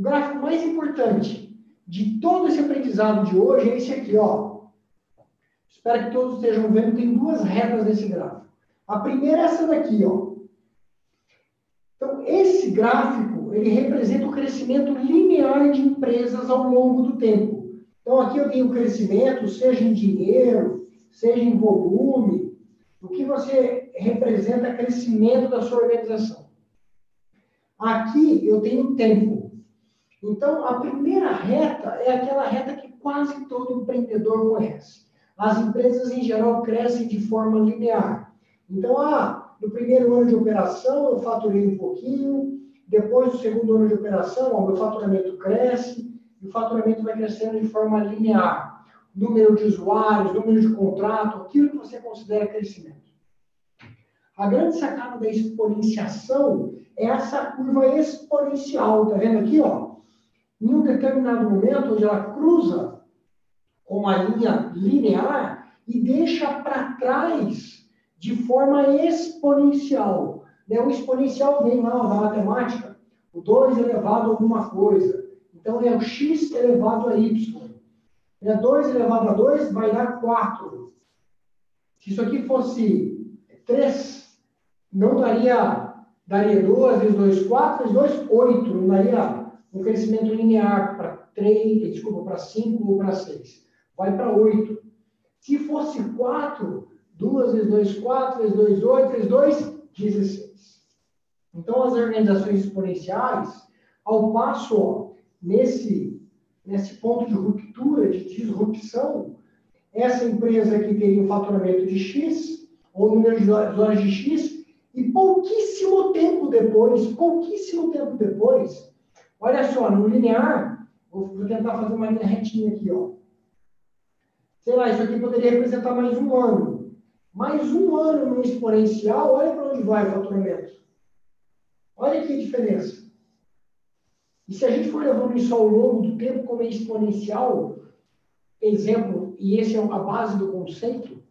o gráfico mais importante de todo esse aprendizado de hoje é esse aqui, ó. Espero que todos estejam vendo, tem duas retas nesse gráfico. A primeira é essa daqui, ó. Então, esse gráfico, ele representa o crescimento linear de empresas ao longo do tempo. Então, aqui eu tenho crescimento, seja em dinheiro, seja em volume, o que você representa é crescimento da sua organização. Aqui eu tenho tempo. Então, a primeira reta é aquela reta que quase todo empreendedor conhece. As empresas, em geral, crescem de forma linear. Então, ah, no primeiro ano de operação eu faturei um pouquinho, depois do segundo ano de operação, o meu faturamento cresce, e o faturamento vai crescendo de forma linear. Número de usuários, número de contrato, aquilo que você considera crescimento. A grande sacada da exponenciação é essa curva exponencial. Tá vendo aqui, ó? Em um determinado momento, onde ela cruza com uma linha linear e deixa para trás de forma exponencial. Né? O exponencial vem lá na matemática, o 2 elevado a alguma coisa. Então, é o x elevado a y. É 2 elevado a 2 vai dar 4. Se isso aqui fosse 3, não daria, daria 2 vezes 2, 4, vezes 2, 8. Não daria um crescimento linear para 3, desculpa, para 5 ou para 6. Vai para 8. Se fosse 4, 2 vezes 2, 4, vezes 2, 8, vezes 2, 16. Então, as organizações exponenciais, ao passo, ó, nesse, nesse ponto de ruptura, de disrupção, essa empresa que teria um faturamento de X, ou número de horas de X, e pouquíssimo tempo depois, pouquíssimo tempo depois, olha só, no linear, vou, tentar fazer uma linha retinha aqui, ó. Sei lá, isso aqui poderia representar mais um ano. Mais um ano no exponencial, olha para onde vai o faturamento. Olha a diferença. E se a gente for levando isso ao longo do tempo como é exponencial, exemplo, e esse é a base do conceito,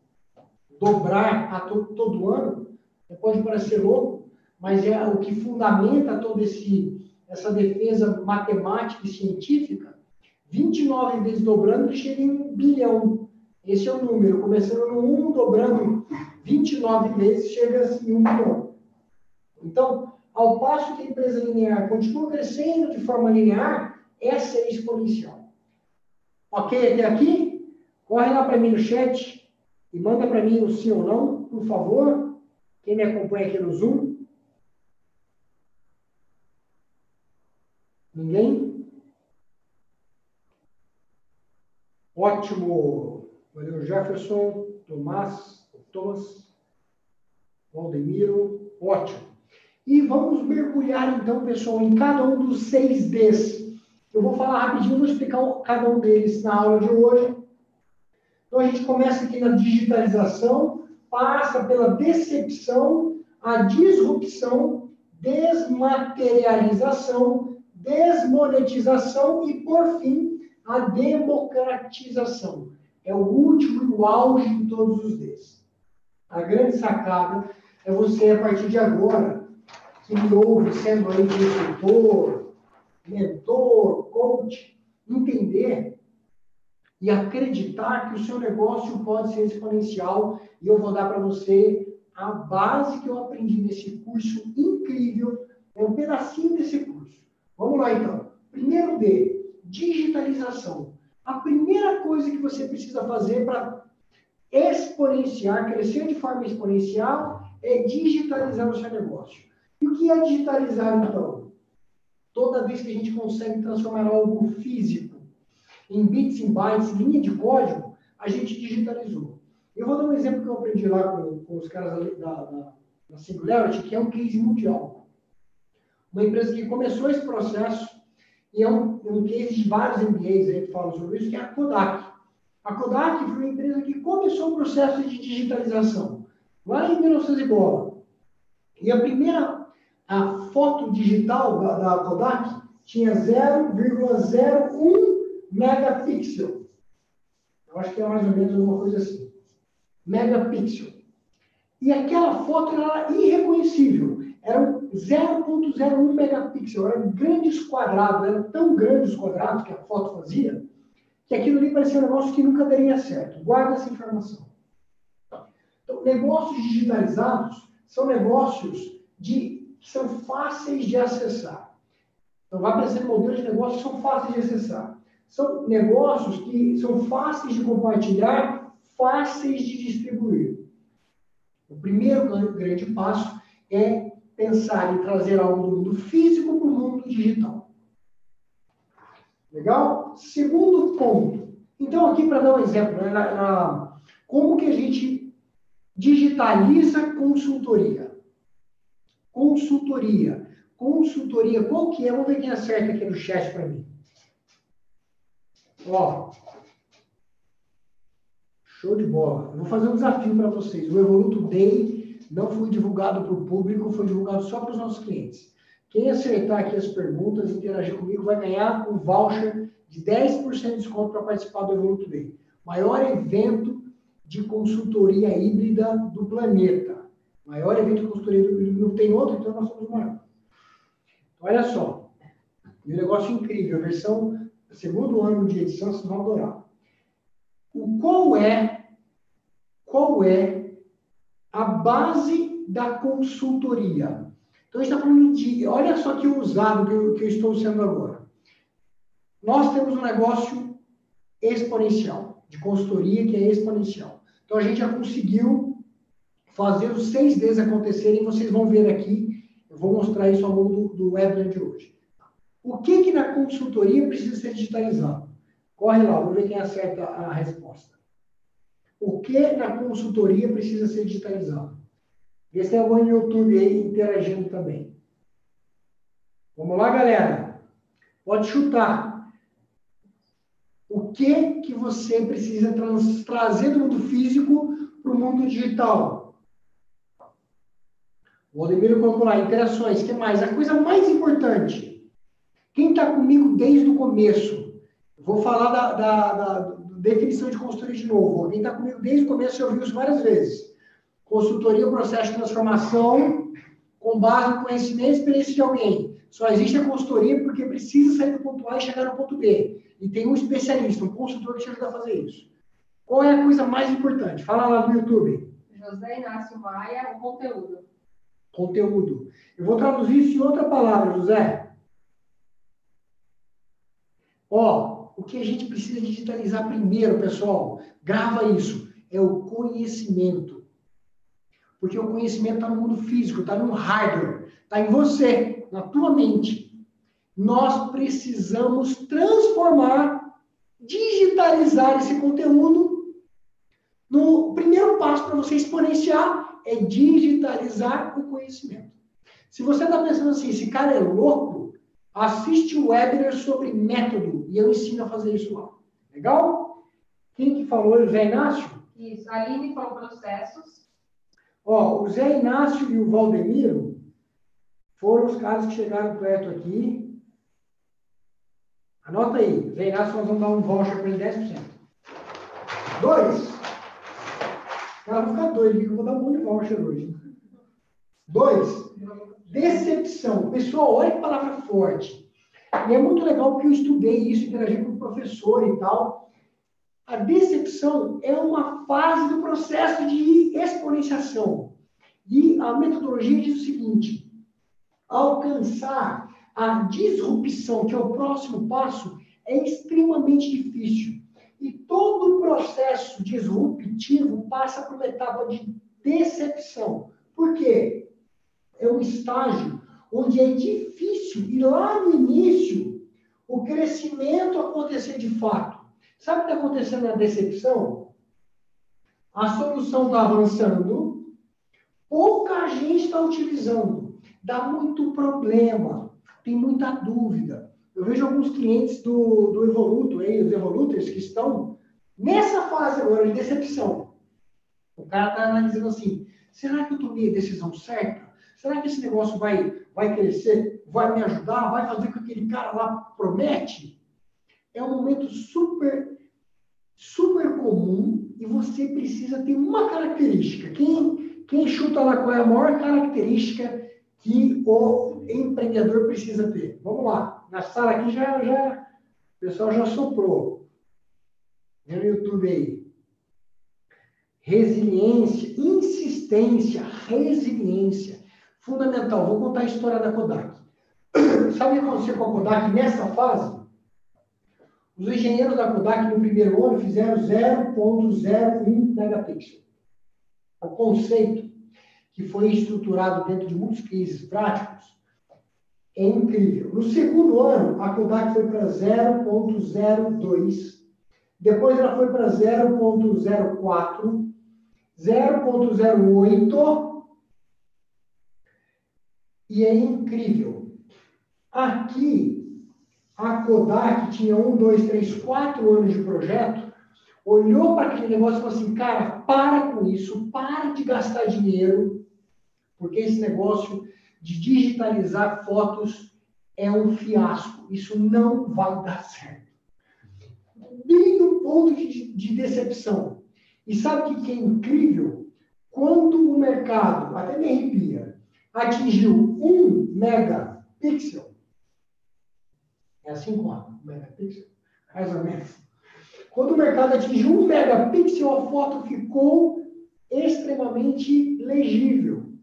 dobrar a to todo ano, pode parecer louco, mas é o que fundamenta toda essa defesa matemática e científica. 29 vezes dobrando, chega em um bilhão. Esse é o número. Começando no 1, dobrando 29 vezes, chega assim, 1 bilhão. Então, ao passo que a empresa linear continua crescendo de forma linear, essa é exponencial. Ok até aqui? Corre lá para mim no chat e manda para mim o sim ou não, por favor. Quem me acompanha aqui no Zoom? Ninguém? Ótimo. Valeu, Jefferson, Tomás, Thomas, Valdemiro. Ótimo. E vamos mergulhar, então, pessoal, em cada um dos seis Ds. Eu vou falar rapidinho, vou explicar cada um deles na aula de hoje. Então, a gente começa aqui na digitalização passa pela decepção, a disrupção, desmaterialização, desmonetização e, por fim, a democratização. É o último e o auge de todos os desses. A grande sacada é você, a partir de agora, que me ouve sendo aí consultor, mentor, coach, entender e acreditar que o seu negócio pode ser exponencial. E eu vou dar para você a base que eu aprendi nesse curso incrível, é um pedacinho desse curso. Vamos lá então. Primeiro D, digitalização. A primeira coisa que você precisa fazer para exponenciar, crescer de forma exponencial, é digitalizar o seu negócio. E o que é digitalizar então? Toda vez que a gente consegue transformar algo físico em bits, em bytes, linha de código, a gente digitalizou. Eu vou dar um exemplo que eu aprendi lá com, com os caras da, da, da Singularity, que é um case mundial. Uma empresa que começou esse processo, e é um, um case de vários MBAs aí que falam sobre isso, que é a Kodak. A Kodak foi uma empresa que começou o processo de digitalização, lá em 1900 e bola. E a primeira a foto digital da, da Kodak tinha 0,01 megapixel. Eu acho que é mais ou menos uma coisa assim. Megapixel. E aquela foto era irreconhecível. Era um 0.01 megapixel, eram grandes quadrados, eram tão grandes os quadrados que a foto fazia, que aquilo ali parecia um negócio que nunca daria certo. Guarda essa informação. Então, negócios digitalizados são negócios de, que são fáceis de acessar. Então, vai aparecer modelos de negócios que são fáceis de acessar. São negócios que são fáceis de compartilhar, fáceis de distribuir. O primeiro grande passo é pensar em trazer algo do mundo físico para o mundo digital. Legal? Segundo ponto. Então, aqui para dar um exemplo, né, na, na, como que a gente digitaliza consultoria? Consultoria. Consultoria, qual que é? Vamos ver quem acerta aqui no chat para mim. Ó, show de bola. Eu vou fazer um desafio para vocês. O Evoluto Day não foi divulgado para o público, foi divulgado só para os nossos clientes. Quem acertar aqui as perguntas, interagir comigo, vai ganhar um voucher de 10% de desconto para participar do Evoluto Day. Maior evento de consultoria híbrida do planeta. Maior evento de consultoria híbrida. Não tem outro, então nós somos o maior. Olha só. E um negócio incrível. A versão segundo ano de edição, vocês vão adorar. O qual é, qual é a base da consultoria? Então, a gente está falando de. Olha só que usado que eu, que eu estou sendo agora. Nós temos um negócio exponencial, de consultoria que é exponencial. Então, a gente já conseguiu fazer os seis Ds acontecerem. Vocês vão ver aqui. Eu vou mostrar isso ao longo do, do webinar de hoje. O que, que na consultoria precisa ser digitalizado? Corre lá, vamos ver quem acerta a resposta. O que na consultoria precisa ser digitalizado? Vê se tem alguém no YouTube aí interagindo também. Vamos lá, galera. Pode chutar. O que que você precisa trazer do mundo físico para o mundo digital? O Aldemiro colocou lá, interações. O que mais? A coisa mais importante quem está comigo desde o começo? Vou falar da, da, da definição de consultoria de novo. Quem está comigo desde o começo, eu ouviu isso várias vezes. Consultoria é um processo de transformação com base no conhecimento e experiência de alguém. Só existe a consultoria porque precisa sair do ponto A e chegar no ponto B. E tem um especialista, um consultor que te ajuda a fazer isso. Qual é a coisa mais importante? Fala lá no YouTube. José Inácio Maia, o conteúdo. Conteúdo. Eu vou traduzir isso em outra palavra, José. Ó, que a gente precisa digitalizar primeiro, pessoal, grava isso, é o conhecimento. Porque o conhecimento está no mundo físico, está no hardware, está em você, na tua mente. Nós precisamos transformar, digitalizar esse conteúdo. No primeiro passo para você exponenciar é digitalizar o conhecimento. Se você está pensando assim, esse cara é louco, Assiste o webinar sobre método e eu ensino a fazer isso lá. Legal? Quem que falou? O Zé Inácio? Isso, a Aline falou processos. Ó, o Zé Inácio e o Valdemiro foram os caras que chegaram perto aqui. Anota aí, Zé Inácio, nós vamos dar um voucher para ele 10%. Dois. Os caras vão ficar doidos, que eu vou dar um monte de voucher hoje. Dois. Decepção. Pessoal, olha que palavra forte. E é muito legal porque eu estudei isso, interagi com o professor e tal. A decepção é uma fase do processo de exponenciação. E a metodologia diz o seguinte: alcançar a disrupção, que é o próximo passo, é extremamente difícil. E todo o processo disruptivo passa por uma etapa de decepção. Por quê? é um estágio onde é difícil, e lá no início, o crescimento acontecer de fato. Sabe o que está acontecendo na decepção? A solução está avançando, pouca gente está utilizando, dá muito problema, tem muita dúvida. Eu vejo alguns clientes do, do Evoluto, aí, os Evoluters, que estão nessa fase agora de decepção. O cara está analisando assim: será que eu tomei a decisão certa? Será que esse negócio vai, vai crescer, vai me ajudar, vai fazer o que aquele cara lá promete? É um momento super, super comum e você precisa ter uma característica. Quem, quem chuta lá qual é a maior característica que o empreendedor precisa ter. Vamos lá. Na sala aqui já, já o pessoal já soprou. Vê no YouTube aí. Resiliência, insistência, resiliência. Fundamental. Vou contar a história da Kodak. Sabe o que aconteceu com a Kodak nessa fase? Os engenheiros da Kodak no primeiro ano fizeram 0.01 megapixel. O conceito que foi estruturado dentro de muitos cases práticos é incrível. No segundo ano, a Kodak foi para 0.02, depois ela foi para 0.04, 0.08 e é incrível. Aqui a Kodak tinha um, dois, três, quatro anos de projeto, olhou para aquele negócio e falou assim, cara, para com isso, para de gastar dinheiro, porque esse negócio de digitalizar fotos é um fiasco. Isso não vai dar certo. Bem no ponto de, de decepção. E sabe o que, que é incrível? Quando o mercado, até me arrepia, atingiu um megapixel, é assim quanto? Um megapixel? Mais ou menos. Quando o mercado atingiu um megapixel, a foto ficou extremamente legível.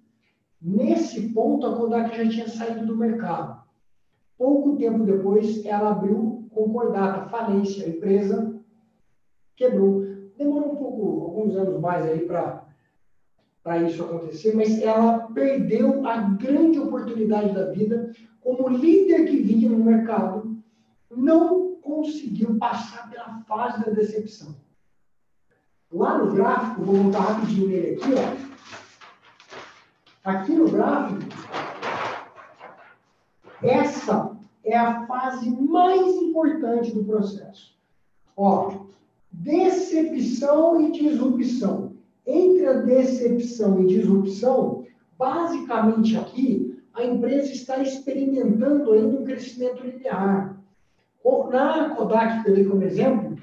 Nesse ponto, a Kodak já tinha saído do mercado. Pouco tempo depois, ela abriu concordata, falência, a empresa quebrou. Demorou um pouco, alguns anos mais aí para para isso acontecer, mas ela perdeu a grande oportunidade da vida como líder que vinha no mercado, não conseguiu passar pela fase da decepção. Lá no gráfico, vou voltar rapidinho nele aqui, ó. Aqui no gráfico, essa é a fase mais importante do processo. Ó, decepção e disrupção entre a decepção e disrupção, basicamente aqui, a empresa está experimentando ainda um crescimento linear. Na Kodak, que como exemplo,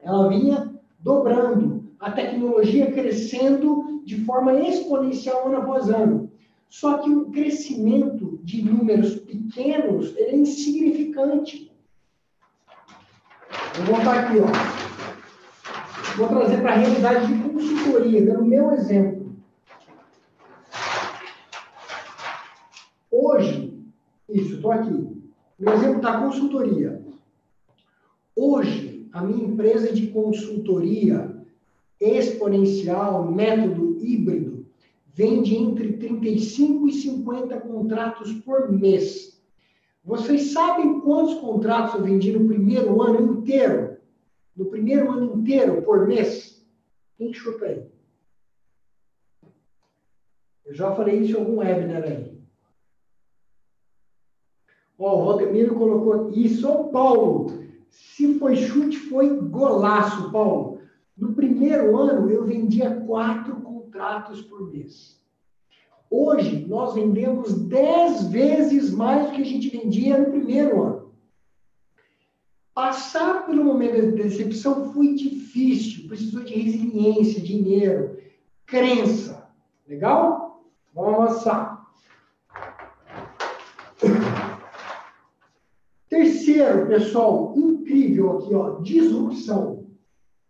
ela vinha dobrando, a tecnologia crescendo de forma exponencial ano após ano. Só que o crescimento de números pequenos é insignificante. Vou voltar aqui, ó. Vou trazer para a realidade de consultoria, dando o meu exemplo. Hoje, isso, estou aqui. Meu exemplo da consultoria. Hoje, a minha empresa de consultoria exponencial, método híbrido, vende entre 35 e 50 contratos por mês. Vocês sabem quantos contratos eu vendi no primeiro ano inteiro? No primeiro ano inteiro, por mês? Quem chuta aí? Eu já falei isso em algum webinar aí. Ó, o Valdemiro colocou aqui. São Paulo. Se foi chute, foi golaço, Paulo. No primeiro ano, eu vendia quatro contratos por mês. Hoje, nós vendemos dez vezes mais do que a gente vendia no primeiro ano. Passar pelo momento da decepção foi difícil, precisou de resiliência, dinheiro, crença. Legal? Vamos avançar. Terceiro, pessoal, incrível aqui, ó, disrupção.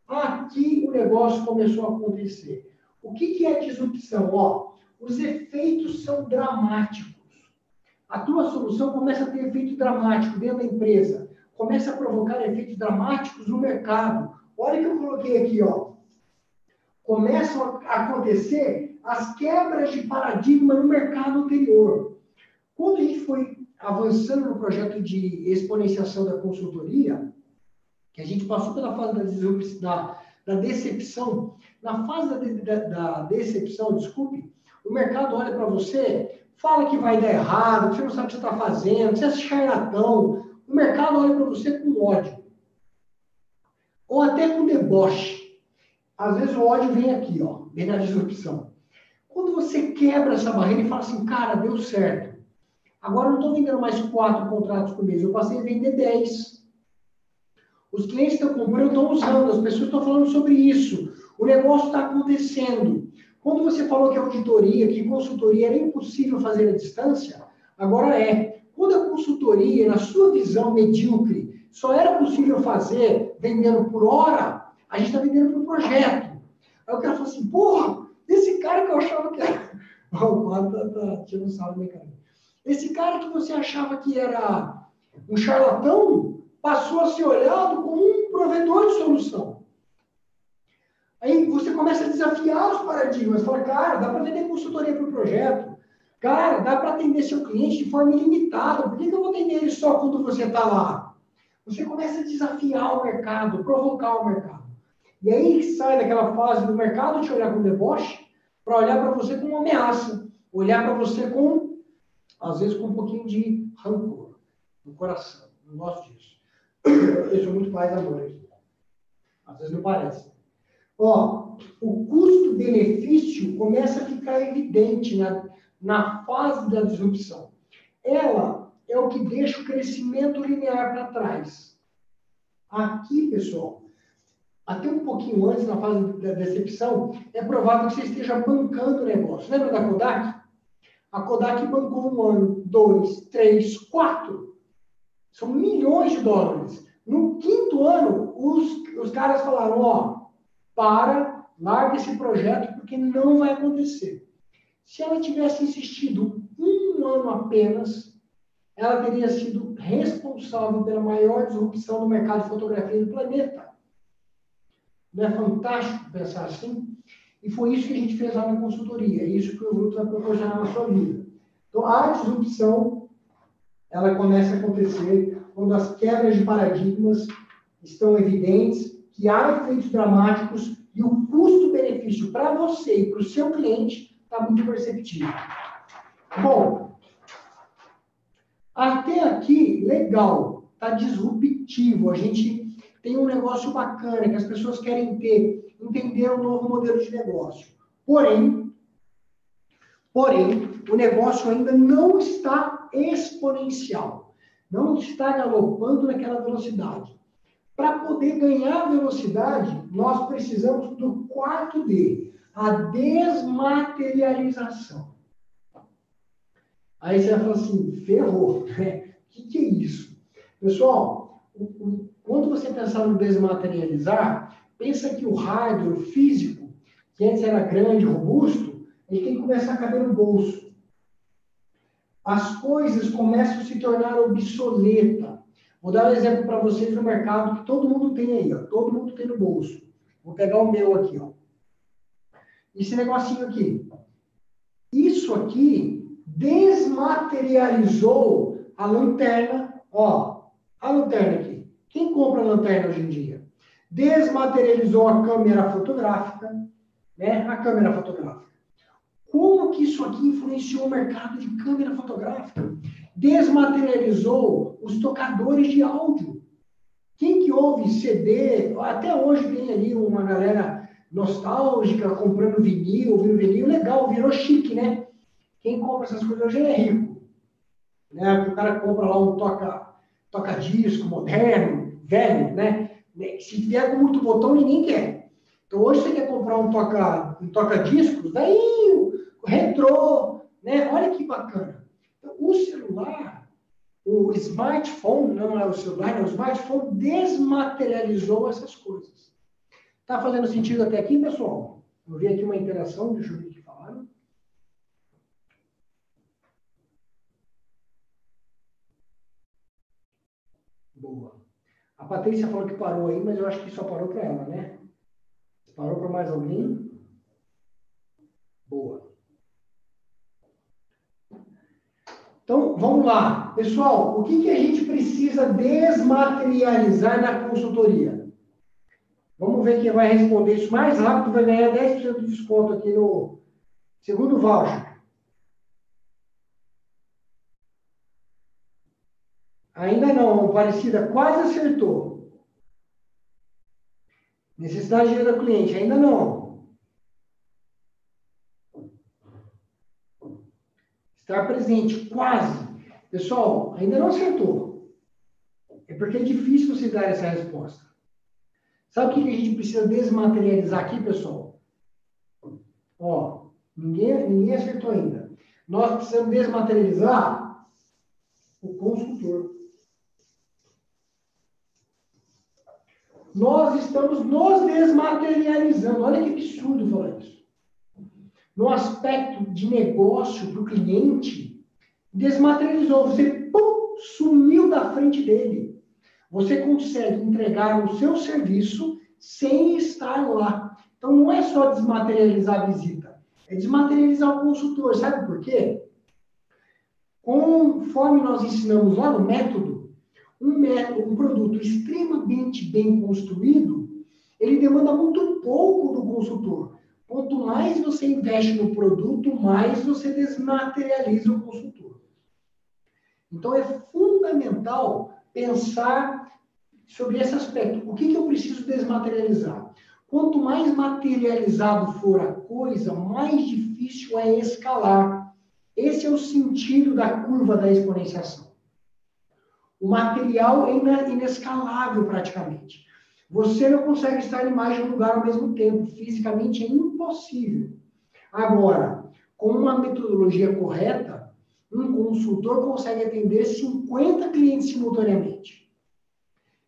Aqui o negócio começou a acontecer. O que, que é disrupção? Ó, os efeitos são dramáticos. A tua solução começa a ter efeito dramático dentro da empresa começa a provocar efeitos dramáticos no mercado. Olha o que eu coloquei aqui, ó. Começam a acontecer as quebras de paradigma no mercado anterior. Quando a gente foi avançando no projeto de exponenciação da consultoria, que a gente passou pela fase da, da decepção, na fase da, da, da decepção, desculpe, o mercado olha para você, fala que vai dar errado, que você não sabe o que você está fazendo, você é charlatão, o mercado olha para você com ódio. Ou até com deboche. Às vezes o ódio vem aqui, ó, vem na disrupção. Quando você quebra essa barreira e fala assim, cara, deu certo. Agora eu não estou vendendo mais quatro contratos por mês, eu passei a vender dez. Os clientes estão comprando, estão usando, as pessoas estão falando sobre isso. O negócio está acontecendo. Quando você falou que auditoria, que consultoria era impossível fazer à distância, agora é. Quando a consultoria, na sua visão medíocre, só era possível fazer vendendo por hora, a gente está vendendo por projeto. Aí o cara falou assim, porra, esse cara que eu achava que era. o quadro tá, tá tirando sal minha cara. Esse cara que você achava que era um charlatão, passou a ser olhado como um provedor de solução. Aí você começa a desafiar os paradigmas. Fala, cara, dá para vender consultoria para o projeto. Cara, dá para atender seu cliente de forma ilimitada. Por que, que eu vou atender ele só quando você está lá? Você começa a desafiar o mercado, provocar o mercado. E aí sai daquela fase do mercado te olhar com deboche para olhar para você com uma ameaça. Olhar para você com, às vezes, com um pouquinho de rancor no coração. Não gosto disso. Eu sou muito mais amor. Às vezes não parece. Ó, o custo-benefício começa a ficar evidente na, na fase da disrupção. Ela é o que deixa o crescimento linear para trás. Aqui, pessoal, até um pouquinho antes, na fase da decepção, é provável que você esteja bancando o negócio. Lembra da Kodak? A Kodak bancou um ano, dois, três, quatro. São milhões de dólares. No quinto ano, os, os caras falaram, ó, para, larga esse projeto, porque não vai acontecer. Se ela tivesse insistido um ano apenas, ela teria sido responsável pela maior disrupção do mercado de fotografia do planeta. Não é fantástico pensar assim? E foi isso que a gente fez lá na consultoria. É isso que o grupo vai proporcionar na sua vida. Então, a disrupção, ela começa a acontecer quando as quebras de paradigmas estão evidentes que há efeitos dramáticos e o custo-benefício para você e para o seu cliente está muito perceptível. Bom, até aqui, legal, está disruptivo. A gente tem um negócio bacana que as pessoas querem ter, entender um novo modelo de negócio. Porém, porém, o negócio ainda não está exponencial, não está galopando naquela velocidade. Para poder ganhar velocidade, nós precisamos do quarto D, a desmaterialização. Aí você vai falar assim, ferrou, né? O que, que é isso? Pessoal, quando você pensar no desmaterializar, pensa que o hardware, o físico, que antes era grande, robusto, ele tem que começar a caber no bolso. As coisas começam a se tornar obsoletas. Vou dar um exemplo para vocês no mercado que todo mundo tem aí, ó. Todo mundo tem no bolso. Vou pegar o meu aqui, ó. Esse negocinho aqui. Isso aqui desmaterializou a lanterna, ó. A lanterna aqui. Quem compra lanterna hoje em dia? Desmaterializou a câmera fotográfica, né? A câmera fotográfica. Como que isso aqui influenciou o mercado de câmera fotográfica? desmaterializou os tocadores de áudio. Quem que ouve CD, até hoje tem ali uma galera nostálgica comprando vinil, ouvindo vinil, legal, virou chique, né? Quem compra essas coisas hoje é rico. Né? O cara compra lá um toca, toca disco moderno, velho, né? Se vier com muito botão, ninguém quer. Então hoje você quer comprar um toca, um toca discos, velhinho, retrô, né? Olha que bacana. O celular, o smartphone, não é o celular, é o smartphone desmaterializou essas coisas. Está fazendo sentido até aqui, pessoal? Eu vi aqui uma interação, deixa eu ver o que falaram. Boa. A Patrícia falou que parou aí, mas eu acho que só parou para ela, né? Parou para mais alguém? Boa. Então, vamos lá. Pessoal, o que, que a gente precisa desmaterializar na consultoria? Vamos ver quem vai responder isso mais rápido, vai ganhar 10% de desconto aqui no segundo voucher. Ainda não, Aparecida quase acertou. Necessidade de do cliente, ainda não. Estar presente, quase. Pessoal, ainda não acertou. É porque é difícil você dar essa resposta. Sabe o que a gente precisa desmaterializar aqui, pessoal? Ó, Ninguém, ninguém acertou ainda. Nós precisamos desmaterializar o consultor. Nós estamos nos desmaterializando. Olha que absurdo falar isso. No aspecto de negócio para o cliente, desmaterializou. Você pum, sumiu da frente dele. Você consegue entregar o seu serviço sem estar lá. Então, não é só desmaterializar a visita, é desmaterializar o consultor. Sabe por quê? Conforme nós ensinamos lá no método, um, método, um produto extremamente bem construído, ele demanda muito pouco do consultor. Quanto mais você investe no produto, mais você desmaterializa o consultor. Então, é fundamental pensar sobre esse aspecto. O que, que eu preciso desmaterializar? Quanto mais materializado for a coisa, mais difícil é escalar. Esse é o sentido da curva da exponenciação. O material é inescalável praticamente. Você não consegue estar em mais de um lugar ao mesmo tempo. Fisicamente é impossível. Agora, com uma metodologia correta, um consultor consegue atender 50 clientes simultaneamente.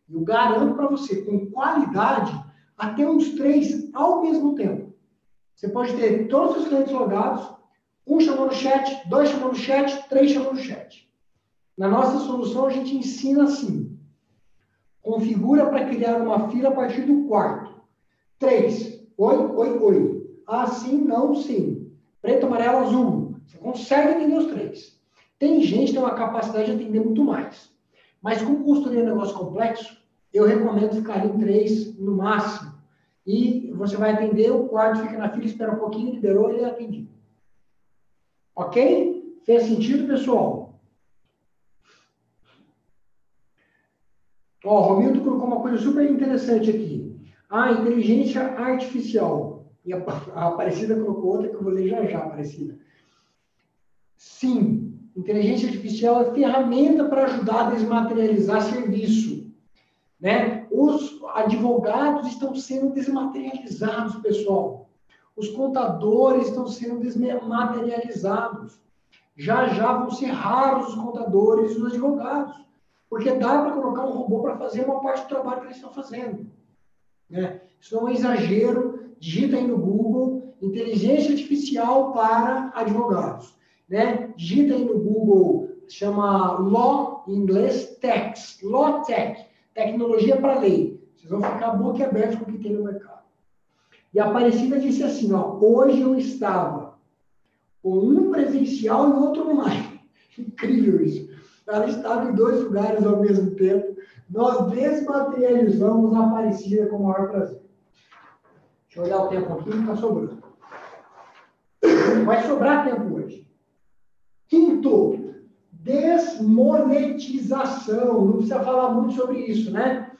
Eu garanto para você, com qualidade, até uns três ao mesmo tempo. Você pode ter todos os clientes logados, um chamando chat, dois chamando chat, três chamando chat. Na nossa solução, a gente ensina assim. Configura para criar uma fila a partir do quarto. Três. Oi, oi, oi. Ah, sim, não, sim. Preto, amarelo, azul. Você consegue atender os três. Tem gente que tem uma capacidade de atender muito mais. Mas como construir um negócio complexo, eu recomendo ficar em três no máximo. E você vai atender, o quarto fica na fila, espera um pouquinho, liberou, ele é atendido. Ok? Fez sentido, pessoal? Ó, o Romildo colocou uma coisa super interessante aqui. A inteligência artificial. E a, a Aparecida colocou outra que eu vou ler já já, Aparecida. Sim, Inteligência artificial é ferramenta para ajudar a desmaterializar serviço. Né? Os advogados estão sendo desmaterializados, pessoal. Os contadores estão sendo desmaterializados. Já já vão ser raros os contadores e os advogados, porque dá para colocar um robô para fazer uma parte do trabalho que eles estão fazendo. Né? Isso não é um exagero. Digita aí no Google inteligência artificial para advogados né? Digita aí no Google, chama Law, em inglês, Tax, Law Tech, tecnologia para lei. Vocês vão ficar boca aberta com o que tem no mercado. E a Aparecida disse assim, ó, hoje eu estava com um presencial e outro online. Incrível isso. Ela estava em dois lugares ao mesmo tempo. Nós desmaterializamos a Aparecida com o maior prazer. Deixa eu olhar o tempo aqui, está sobrando. Vai sobrar tempo hoje. Quinto, desmonetização. Não precisa falar muito sobre isso, né?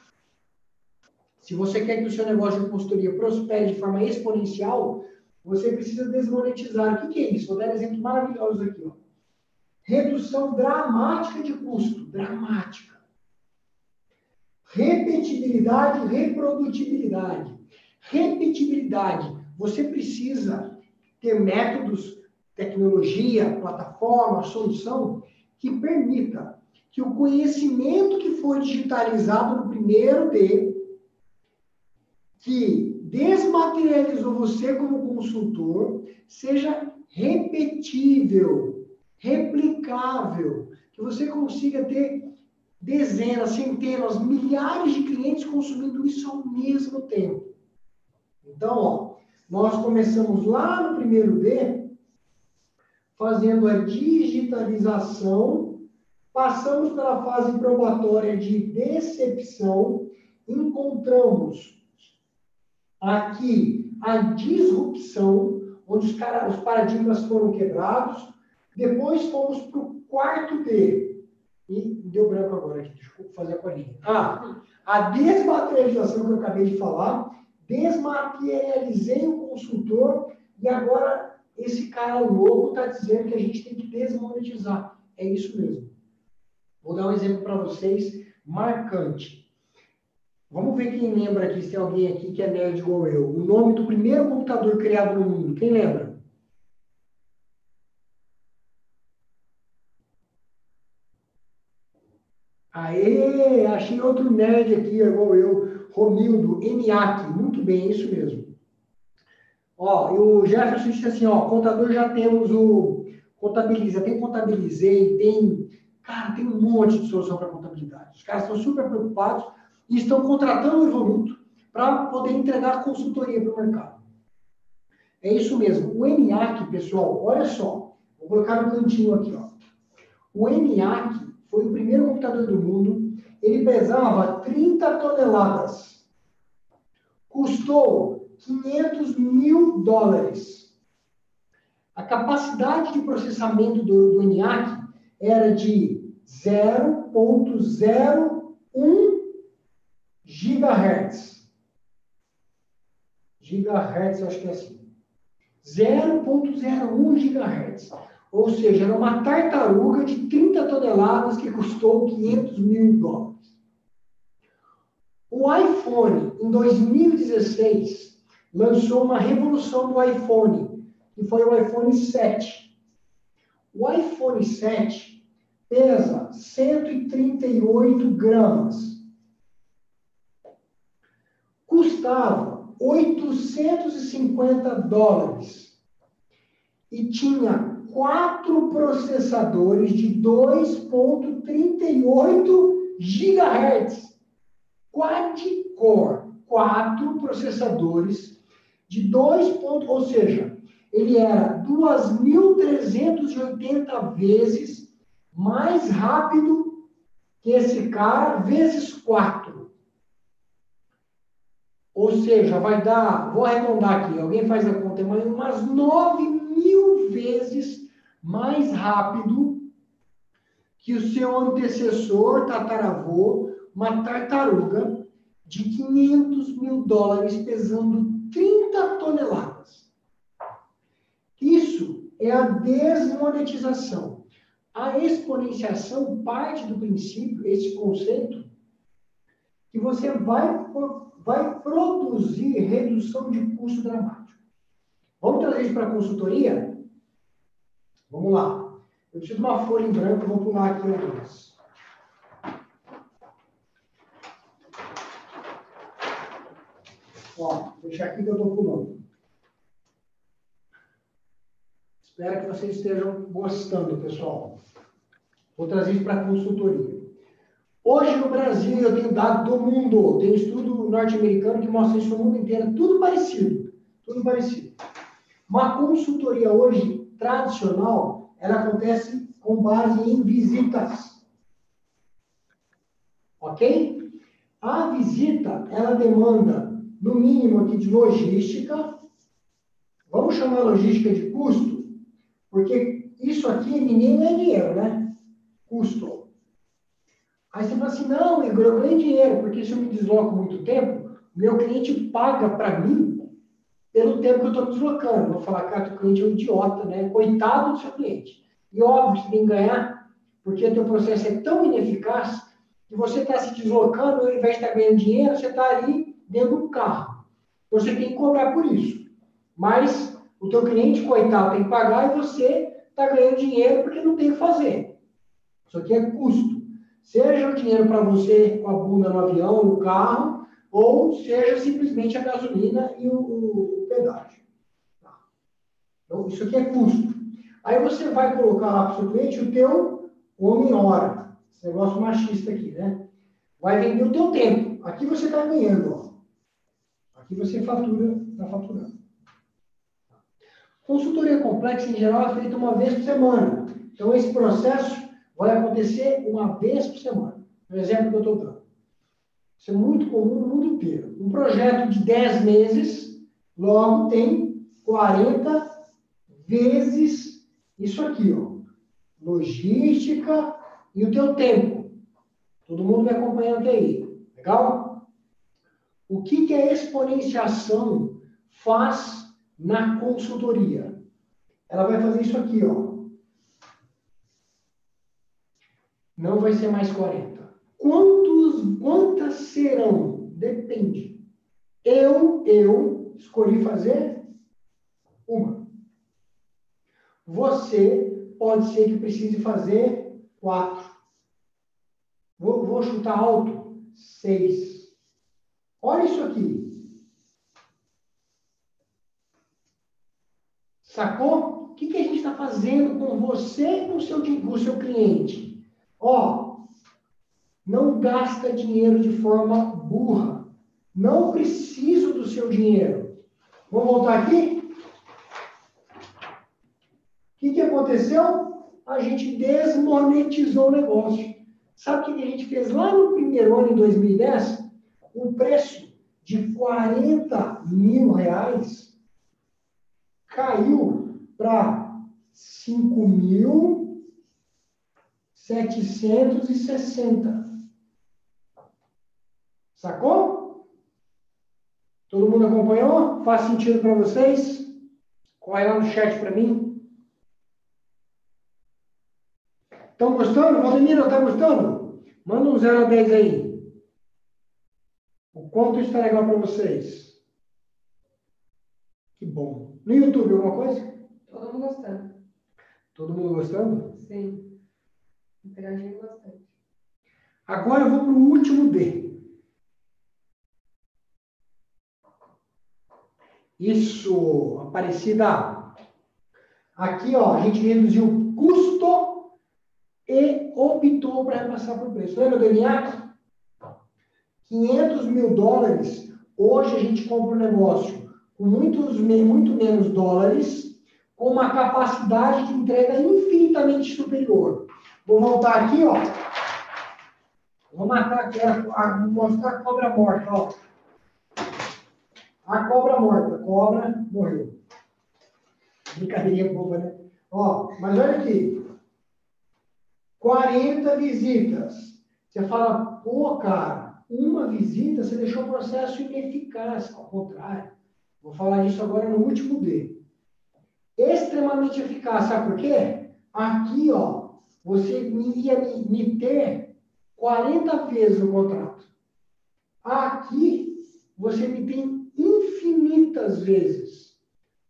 Se você quer que o seu negócio de consultoria prospere de forma exponencial, você precisa desmonetizar. O que, é isso? Vou dar exemplos maravilhosos aqui. Ó. Redução dramática de custo. Dramática. Repetibilidade, reprodutibilidade. Repetibilidade. Você precisa ter métodos tecnologia, plataforma, solução que permita que o conhecimento que foi digitalizado no primeiro D, que desmaterializou você como consultor, seja repetível, replicável, que você consiga ter dezenas, centenas, milhares de clientes consumindo isso ao mesmo tempo. Então, ó, nós começamos lá no primeiro D fazendo a digitalização, passamos pela fase probatória de decepção, encontramos aqui a disrupção, onde os, cara, os paradigmas foram quebrados, depois fomos para o quarto D. E deu branco agora aqui, eu fazer a colinha. Ah, a desmaterialização que eu acabei de falar, desmaterializei o consultor e agora esse cara louco está dizendo que a gente tem que desmonetizar. É isso mesmo. Vou dar um exemplo para vocês marcante. Vamos ver quem lembra aqui, se tem alguém aqui que é nerd igual eu. O nome do primeiro computador criado no mundo, quem lembra? Aê, achei outro nerd aqui igual eu, Romildo ENIAC, Muito bem, é isso mesmo. Ó, e o Jefferson disse assim, ó, contador já temos o contabiliza, tem contabilizei, tem, cara, tem um monte de solução para contabilidade. Os caras estão super preocupados e estão contratando o Evoluto para poder entregar consultoria para o mercado. É isso mesmo. O ENIAC, pessoal, olha só, vou colocar no cantinho aqui, ó. O ENIAC foi o primeiro computador do mundo, ele pesava 30 toneladas. Custou 500 mil dólares. A capacidade de processamento do, do ENIAC era de 0.01 gigahertz. Gigahertz, acho que é assim. 0.01 gigahertz. Ou seja, era uma tartaruga de 30 toneladas que custou 500 mil dólares. O iPhone, em 2016, lançou uma revolução do iPhone, que foi o iPhone 7. O iPhone 7 pesa 138 gramas. Custava 850 dólares. E tinha quatro processadores de 2.38 GHz. Quad-core. Quatro processadores de 2. ou seja, ele era 2.380 vezes mais rápido que esse cara, vezes 4. Ou seja, vai dar, vou arredondar aqui, alguém faz a conta, mas umas 9 mil vezes mais rápido que o seu antecessor tataravô, uma tartaruga de 500 mil dólares pesando 30 toneladas. Isso é a desmonetização. A exponenciação parte do princípio, esse conceito, que você vai, vai produzir redução de custo dramático. Vamos trazer isso para a consultoria? Vamos lá. Eu preciso de uma folha em branco, vou pular aqui algumas. Ó, deixar aqui que eu estou pulando. Espero que vocês estejam gostando, pessoal. Vou trazer isso para consultoria. Hoje no Brasil, eu tenho dado do mundo, tem estudo norte-americano que mostra isso no mundo inteiro, tudo parecido. Tudo parecido. Uma consultoria hoje tradicional, ela acontece com base em visitas. Ok? A visita, ela demanda, no mínimo aqui, de logística. Vamos chamar logística de custo, porque isso aqui ninguém ganha dinheiro, né? Custo. Aí você fala assim, não, Igor, eu ganho dinheiro, porque se eu me desloco muito tempo, meu cliente paga para mim pelo tempo que eu estou deslocando. Vou falar, cara, o cliente é um idiota, né? Coitado do seu cliente. E óbvio, você tem que ganhar, porque o teu processo é tão ineficaz que você está se deslocando, ao invés de estar tá ganhando dinheiro, você está ali dentro do carro. Você tem que cobrar por isso. Mas o teu cliente, coitado, tem que pagar e você está ganhando dinheiro porque não tem o que fazer. Isso aqui é custo. Seja o dinheiro para você com a bunda no avião, no carro, ou seja simplesmente a gasolina e o, o pedágio. Tá. Então, isso aqui é custo. Aí você vai colocar lá para o seu cliente o teu homem-hora. Esse negócio machista aqui, né? Vai vender o teu tempo. Aqui você está ganhando. Aqui você fatura, está faturando. Consultoria complexa, em geral, é feita uma vez por semana. Então, esse processo vai acontecer uma vez por semana. No exemplo que eu estou dando. Isso é muito comum no mundo inteiro. Um projeto de 10 meses, logo tem 40 vezes isso aqui, ó. Logística e o teu tempo. Todo mundo me acompanhando aí. Legal? O que, que a exponenciação faz na consultoria? Ela vai fazer isso aqui, ó. Não vai ser mais 40. Quantos, quantas serão? Depende. Eu, eu escolhi fazer uma. Você pode ser que precise fazer quatro. Vou, vou chutar alto, 6. Olha isso aqui. Sacou? O que, que a gente está fazendo com você e com o seu, com o seu cliente? Ó, não gasta dinheiro de forma burra. Não preciso do seu dinheiro. Vamos voltar aqui? O que, que aconteceu? A gente desmonetizou o negócio. Sabe o que a gente fez lá no primeiro ano, em 2010? O preço de 40 mil reais caiu para 5.760. Sacou? Todo mundo acompanhou? Faz sentido para vocês? Corre lá no chat para mim. Estão gostando? Valdemiro, está gostando? Manda um 0 a 10 aí. O quanto está legal para vocês? Que bom. No YouTube, alguma coisa? Todo mundo gostando. Todo mundo gostando? Sim. Interagindo bastante. Agora eu vou para o último D. Isso, Aparecida. Aqui, ó, a gente reduziu custo e optou para repassar por preço. Lembra do ENIAC? 500 mil dólares. Hoje a gente compra um negócio com muitos, muito menos dólares, com uma capacidade de entrega infinitamente superior. Vou voltar aqui, ó. Vou matar aqui, a, vou mostrar a cobra morta, ó. A cobra morta. Cobra morreu. Brincadeirinha boba, né? Ó, mas olha aqui. 40 visitas. Você fala, pô, cara, uma visita você deixou o processo ineficaz. Ao contrário. Vou falar isso agora no último D. Extremamente eficaz. Sabe por quê? Aqui, ó, você ia me ter 40 vezes o contrato. Aqui, você me tem infinitas vezes.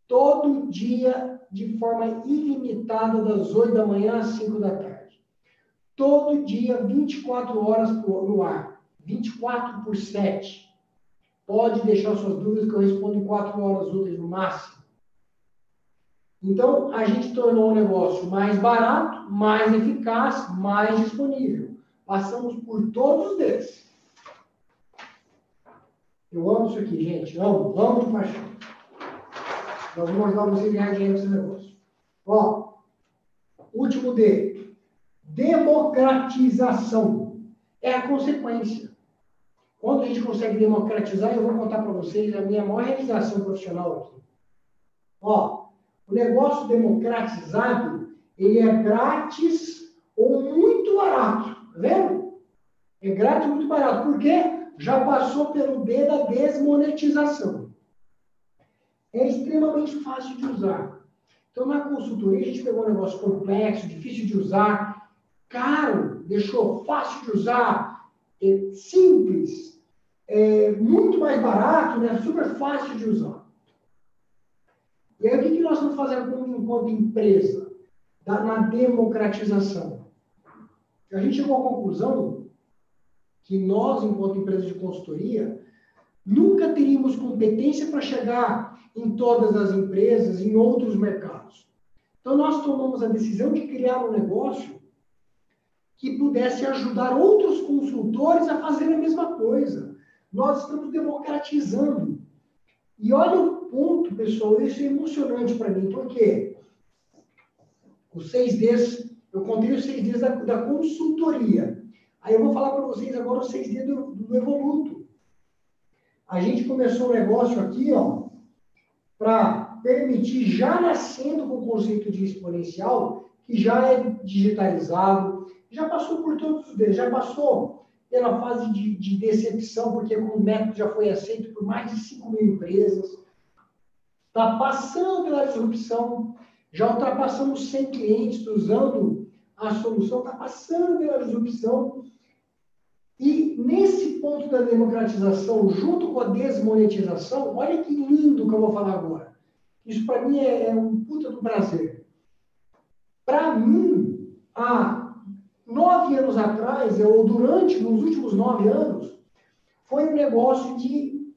Todo dia, de forma ilimitada, das 8 da manhã às 5 da tarde. Todo dia, 24 horas no ar. 24 por 7. Pode deixar suas dúvidas que eu respondo em 4 horas úteis no máximo. Então, a gente tornou o negócio mais barato, mais eficaz, mais disponível. Passamos por todos eles. Eu amo isso aqui, gente. Amo, amo de paixão. Nós vamos ajudar você a ganhar dinheiro nesse negócio. Ó, último D. Democratização. É a consequência. Quando a gente consegue democratizar, eu vou contar para vocês a minha maior realização profissional aqui. Ó, o negócio democratizado, ele é grátis ou muito barato. Tá vendo? É grátis ou muito barato. Por quê? Já passou pelo D da desmonetização. É extremamente fácil de usar. Então, na consultoria, a gente pegou um negócio complexo, difícil de usar, caro, deixou fácil de usar, é simples, é muito mais barato, né? super fácil de usar. E aí, o que, que nós estamos fazendo enquanto empresa da, na democratização? A gente chegou à conclusão que nós, enquanto empresa de consultoria, nunca teríamos competência para chegar em todas as empresas, em outros mercados. Então, nós tomamos a decisão de criar um negócio que pudesse ajudar outros consultores a fazer a mesma coisa. Nós estamos democratizando. E olha o ponto, pessoal, isso é emocionante para mim, porque os seis Ds, eu contei os seis Ds da, da consultoria. Aí eu vou falar para vocês agora os seis Ds do, do Evoluto. A gente começou um negócio aqui, ó, para permitir, já nascendo com o conceito de exponencial, que já é digitalizado, já passou por todos os Ds, já passou pela fase de, de decepção, porque o método já foi aceito por mais de 5 mil empresas, está passando pela disrupção, já ultrapassamos 100 clientes usando a solução, está passando pela disrupção. E nesse ponto da democratização, junto com a desmonetização, olha que lindo que eu vou falar agora. Isso para mim é, é, um puta do prazer. Para mim, a nove anos atrás, ou durante, nos últimos nove anos, foi um negócio de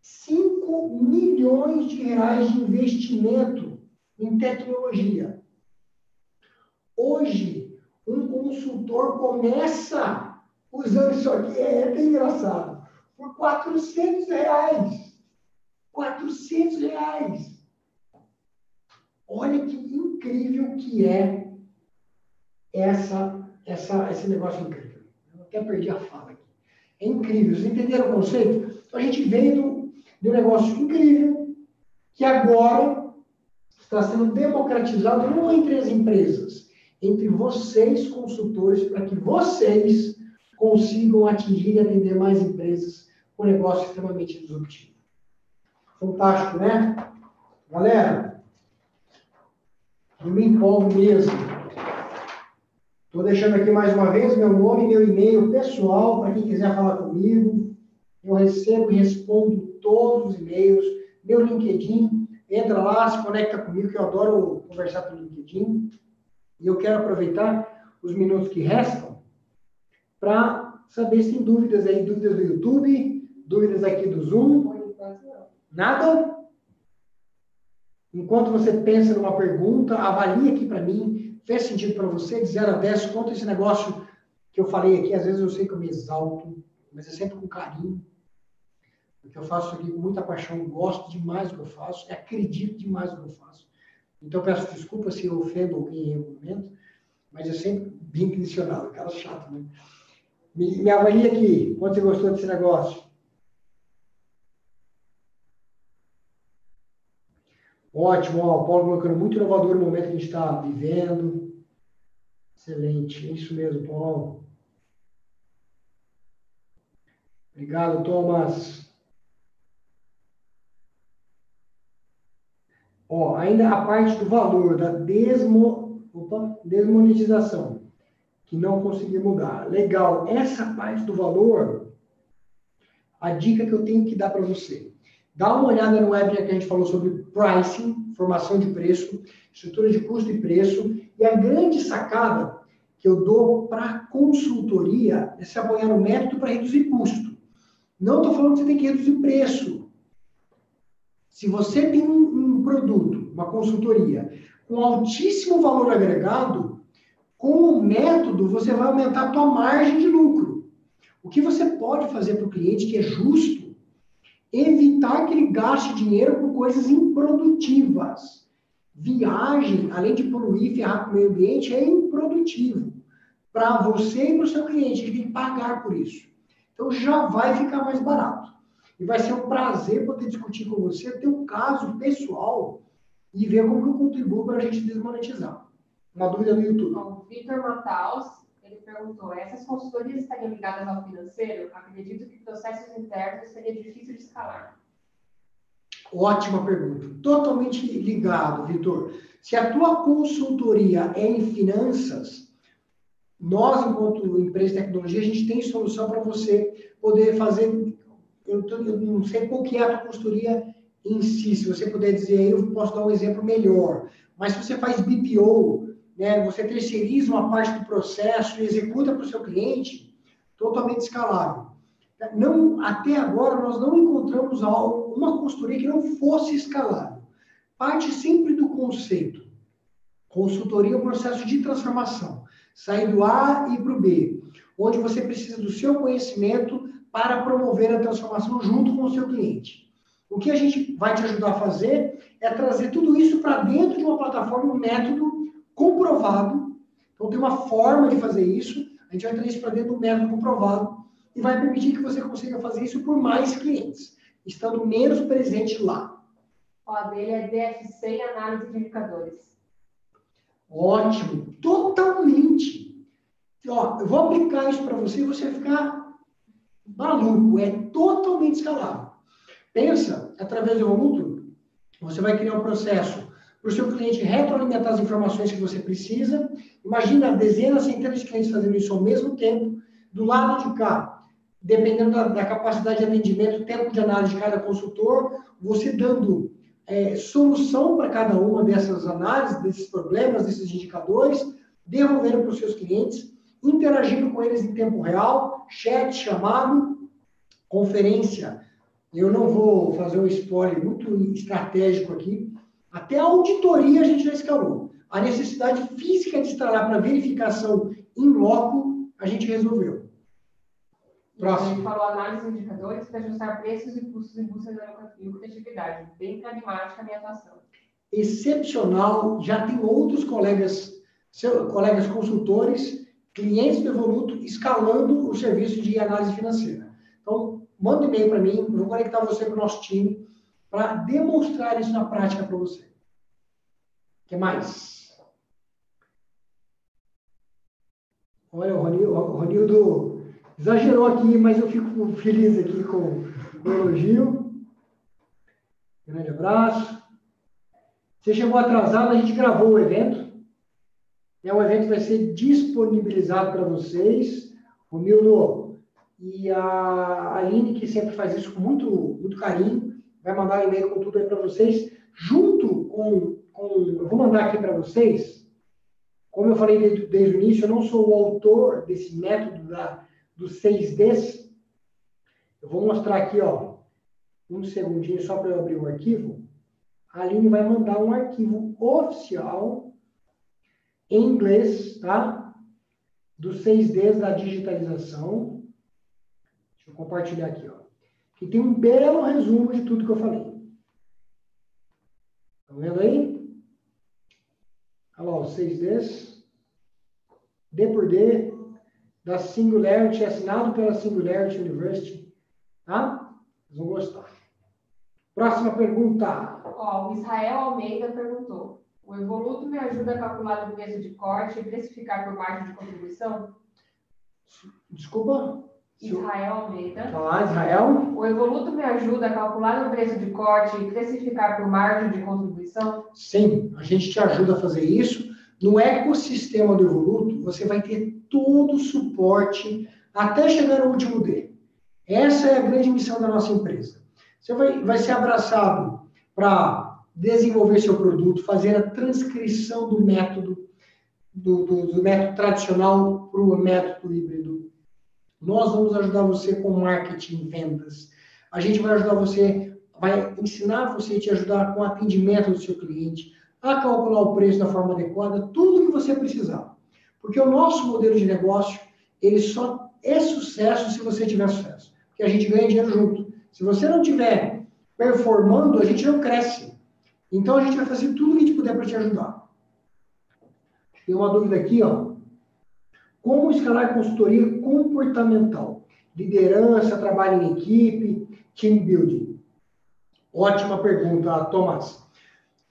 5 milhões de reais de investimento em tecnologia. Hoje, um consultor começa usando isso aqui, é bem engraçado, por 400 reais. 400 reais. Olha que incrível que é essa, essa, esse negócio incrível. Eu até perdi a fala aqui. É incrível. Vocês entenderam o conceito? Então, a gente veio de um negócio incrível que agora está sendo democratizado não entre as empresas, entre vocês, consultores, para que vocês consigam atingir e atender mais empresas com negócio extremamente disruptivo. Fantástico, né? Galera, não me empolgo mesmo. Estou deixando aqui mais uma vez meu nome e meu e-mail pessoal para quem quiser falar comigo. Eu recebo e respondo todos os e-mails. Meu LinkedIn, entra lá, se conecta comigo, que eu adoro conversar pelo LinkedIn. E eu quero aproveitar os minutos que restam para saber se tem dúvidas aí, dúvidas do YouTube, dúvidas aqui do Zoom. Nada? Enquanto você pensa numa pergunta, avalie aqui para mim, fez sentido para você, de 0 a 10, conta esse negócio que eu falei aqui, às vezes eu sei que eu me exalto, mas é sempre com carinho, porque eu faço aqui com muita paixão, gosto demais do que eu faço, acredito demais no que eu faço. Então peço desculpa se eu ofendo alguém em algum momento, mas eu sempre bem intencionado, cara chato, né? Me, me avalie aqui, quanto você gostou desse negócio. Ótimo, ó, o Paulo colocando muito inovador no momento que a gente está vivendo. Excelente, é isso mesmo, Paulo. Obrigado, Thomas. Ó, ainda a parte do valor da desmo, opa, desmonetização, que não consegui mudar. Legal, essa parte do valor, a dica que eu tenho que dar para você. Dá uma olhada no webinar que a gente falou sobre pricing, formação de preço, estrutura de custo e preço. E a grande sacada que eu dou para consultoria é se apoiar no método para reduzir custo. Não estou falando que você tem que reduzir preço. Se você tem um, um produto, uma consultoria, com altíssimo valor agregado, com o método você vai aumentar a tua margem de lucro. O que você pode fazer para o cliente que é justo evitar que ele gaste dinheiro com coisas improdutivas. Viagem, além de poluir ferrar com o meio ambiente, é improdutivo. Para você e para o seu cliente, ele tem que pagar por isso. Então já vai ficar mais barato. E vai ser um prazer poder discutir com você ter um caso pessoal e ver como eu contribuo para a gente desmonetizar. Uma dúvida no YouTube. Vitor Mataus perguntou: essas consultorias estariam ligadas ao financeiro? Acredito que processos internos seria difícil de escalar. Ótima pergunta. Totalmente ligado, Vitor. Se a tua consultoria é em finanças, nós, enquanto empresa de tecnologia, a gente tem solução para você poder fazer. Eu, tô, eu, não sei qual que é a tua consultoria em si. Se você puder dizer eu posso dar um exemplo melhor. Mas se você faz BPO, né, você terceiriza uma parte do processo e executa para o seu cliente, totalmente escalável. Não, até agora, nós não encontramos algo, uma consultoria que não fosse escalável. Parte sempre do conceito. Consultoria é um processo de transformação. Sair do A e para o B, onde você precisa do seu conhecimento para promover a transformação junto com o seu cliente. O que a gente vai te ajudar a fazer é trazer tudo isso para dentro de uma plataforma, um método comprovado. Então, tem uma forma de fazer isso. A gente vai trazer isso para dentro do método comprovado e vai permitir que você consiga fazer isso por mais clientes, estando menos presente lá. Ó, a dele é DFC e análise de indicadores. Ótimo, totalmente. Ó, eu vou aplicar isso para você e você vai ficar maluco. É totalmente escalável. Pensa, através do Evoluto, você vai criar um processo para o seu cliente retroalimentar as informações que você precisa. Imagina dezenas, centenas de clientes fazendo isso ao mesmo tempo. Do lado de cá, dependendo da, da capacidade de atendimento, tempo de análise de cada consultor, você dando é, solução para cada uma dessas análises, desses problemas, desses indicadores, devolvendo para os seus clientes interagindo com eles em tempo real, chat, chamado, conferência. Eu não vou fazer um spoiler muito estratégico aqui. Até a auditoria a gente já escalou. A necessidade física de estar lá para verificação em loco, a gente resolveu. Próximo. Gente falou análise de indicadores para ajustar preços e custos em busca da lucratividade. Bem pragmática a minha atuação. Excepcional. Já tem outros colegas, seu, colegas consultores, clientes do Evoluto, escalando o serviço de análise financeira. Então, manda um e-mail para mim, vou conectar você com o nosso time para demonstrar isso na prática para você. O que mais? Olha, o Ronildo, exagerou aqui, mas eu fico feliz aqui com o elogio. Grande abraço. Você chegou atrasado, a gente gravou o evento. É, o evento vai ser disponibilizado para vocês. O Milno e a Aline, que sempre faz isso com muito, muito carinho, vai mandar um e-mail com tudo aí para vocês, junto com, com. Eu vou mandar aqui para vocês. Como eu falei desde, desde o início, eu não sou o autor desse método da, dos 6Ds. Eu vou mostrar aqui, ó, um segundinho só para eu abrir o arquivo. A Aline vai mandar um arquivo oficial em inglês, tá? Dos 6Ds da digitalização. Deixa eu compartilhar aqui, ó. Que tem um belo resumo de tudo que eu falei. Estão vendo aí? Olha lá, os 6Ds. D por D, da Singularity, assinado pela Singularity University. Tá? Vocês vão gostar. Próxima pergunta. Ó, o Israel Almeida perguntou: o Evoluto me ajuda a calcular o peso de corte e precificar por margem de contribuição? Desculpa? Israel Almeida. Olá, Israel. O Evoluto me ajuda a calcular o preço de corte e precificar por margem de contribuição? Sim, a gente te ajuda a fazer isso. No ecossistema do Evoluto, você vai ter todo o suporte até chegar no último D. Essa é a grande missão da nossa empresa. Você vai, vai ser abraçado para desenvolver seu produto, fazer a transcrição do método, do, do, do método tradicional para o método híbrido. Nós vamos ajudar você com marketing, vendas. A gente vai ajudar você, vai ensinar você, te ajudar com o atendimento do seu cliente, a calcular o preço da forma adequada, tudo que você precisar. Porque o nosso modelo de negócio, ele só é sucesso se você tiver sucesso. Porque a gente ganha dinheiro junto. Se você não tiver performando, a gente não cresce. Então a gente vai fazer tudo que a gente puder para te ajudar. Tem uma dúvida aqui, ó. Como escalar consultoria comportamental? Liderança, trabalho em equipe, team building. Ótima pergunta, Thomas.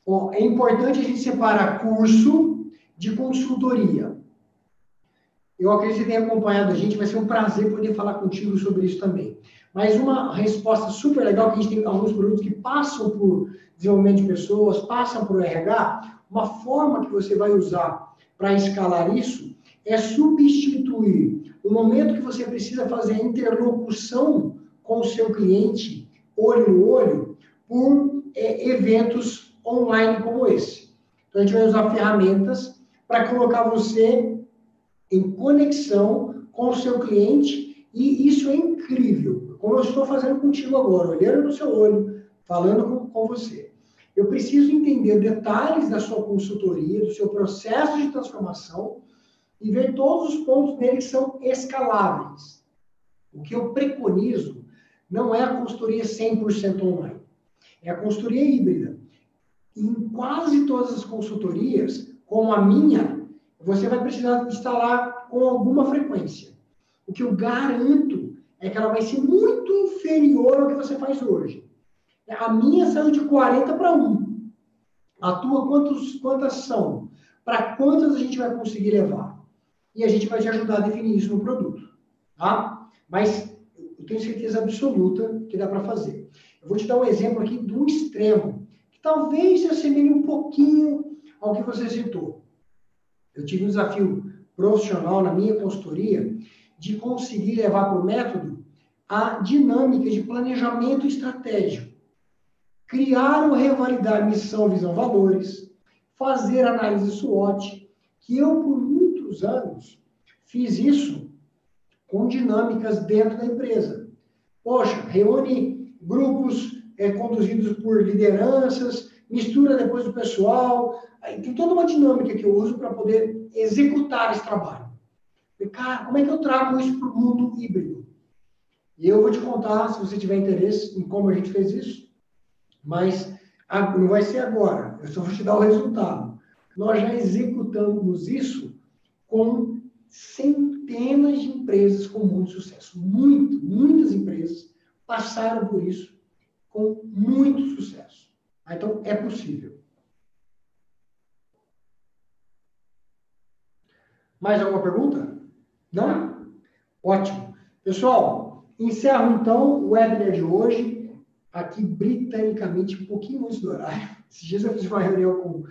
Bom, é importante a gente separar curso de consultoria. Eu acredito que você tenha acompanhado a gente, vai ser um prazer poder falar contigo sobre isso também. Mas uma resposta super legal, que a gente tem alguns produtos que passam por desenvolvimento de pessoas, passam por RH, uma forma que você vai usar para escalar isso é substituir o momento que você precisa fazer a interlocução com o seu cliente, olho no olho, por é, eventos online como esse. Então, a gente vai usar ferramentas para colocar você em conexão com o seu cliente e isso é incrível, como eu estou fazendo contigo agora, olhando no seu olho, falando com, com você. Eu preciso entender detalhes da sua consultoria, do seu processo de transformação e ver todos os pontos dele que são escaláveis. O que eu preconizo não é a consultoria 100% online, é a consultoria híbrida em quase todas as consultorias, como a minha, você vai precisar instalar com alguma frequência. O que eu garanto é que ela vai ser muito inferior ao que você faz hoje. A minha saiu de 40 para 1. A tua, quantos, quantas são? Para quantas a gente vai conseguir levar? E a gente vai te ajudar a definir isso no produto. Tá? Mas eu tenho certeza absoluta que dá para fazer. Eu vou te dar um exemplo aqui de um extremo talvez se assemelhe um pouquinho ao que você citou. Eu tive um desafio profissional na minha consultoria de conseguir levar para o método a dinâmica de planejamento estratégico. Criar ou revalidar missão, visão, valores, fazer análise SWOT, que eu, por muitos anos, fiz isso com dinâmicas dentro da empresa. Poxa, reúne grupos é, conduzidos por lideranças, mistura depois o pessoal. Aí tem toda uma dinâmica que eu uso para poder executar esse trabalho. E, cara, como é que eu trago isso para o mundo híbrido? E eu vou te contar, se você tiver interesse, em como a gente fez isso, mas não vai ser agora, eu só vou te dar o resultado. Nós já executamos isso com centenas de empresas com muito sucesso. Muito, muitas empresas passaram por isso com muito sucesso. Então, é possível. Mais alguma pergunta? Não? Ótimo. Pessoal, encerro então o webinar de hoje, aqui britanicamente, um pouquinho antes do horário. Esses dias eu fiz uma reunião com,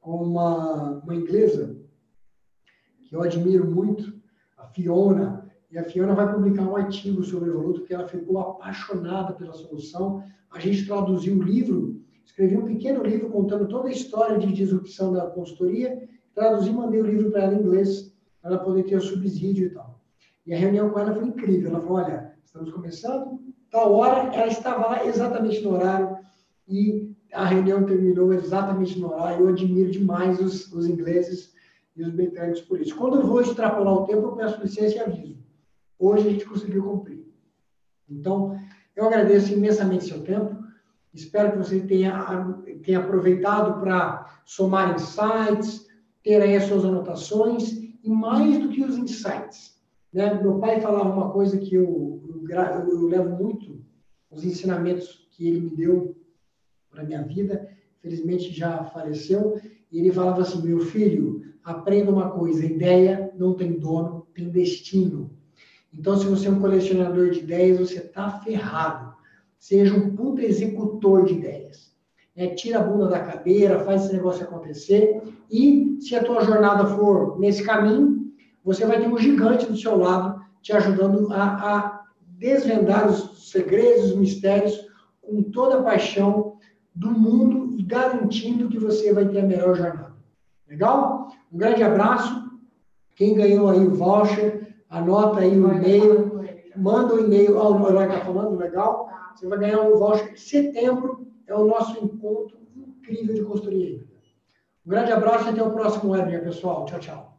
com uma, uma inglesa, que eu admiro muito, a Fiona, e a Fiona vai publicar um artigo sobre o Evoluto, porque ela ficou apaixonada pela solução. A gente traduziu o livro, escrevi um pequeno livro contando toda a história de disrupção da consultoria, traduzi e mandei o livro para ela em inglês, para ela poder ter o subsídio e tal. E a reunião com ela foi incrível. Ela falou: olha, estamos começando, tal hora, ela estava lá exatamente no horário e a reunião terminou exatamente no horário. Eu admiro demais os, os ingleses e os britânicos por isso. Quando eu vou extrapolar o tempo, eu peço licença e aviso. Hoje a gente conseguiu cumprir. Então, eu agradeço imensamente seu tempo. Espero que você tenha, tenha aproveitado para somar insights, ter aí as suas anotações e mais do que os insights. Né? Meu pai falava uma coisa que eu, eu, eu levo muito, os ensinamentos que ele me deu para minha vida, felizmente já faleceu, e ele falava assim: meu filho, aprenda uma coisa, ideia não tem dono, tem destino. Então, se você é um colecionador de ideias, você está ferrado. Seja um puta executor de ideias. É, tira a bunda da cadeira, faz esse negócio acontecer. E se a tua jornada for nesse caminho, você vai ter um gigante do seu lado te ajudando a, a desvendar os segredos, os mistérios, com toda a paixão do mundo e garantindo que você vai ter a melhor jornada. Legal? Um grande abraço. Quem ganhou aí o voucher, Anota aí o e-mail, manda o e-mail. Ah, o Noronha está falando, legal. Você vai ganhar um voucher. Setembro é o nosso encontro incrível de consultoria híbrida. Um grande abraço e até o próximo webinar, pessoal. Tchau, tchau.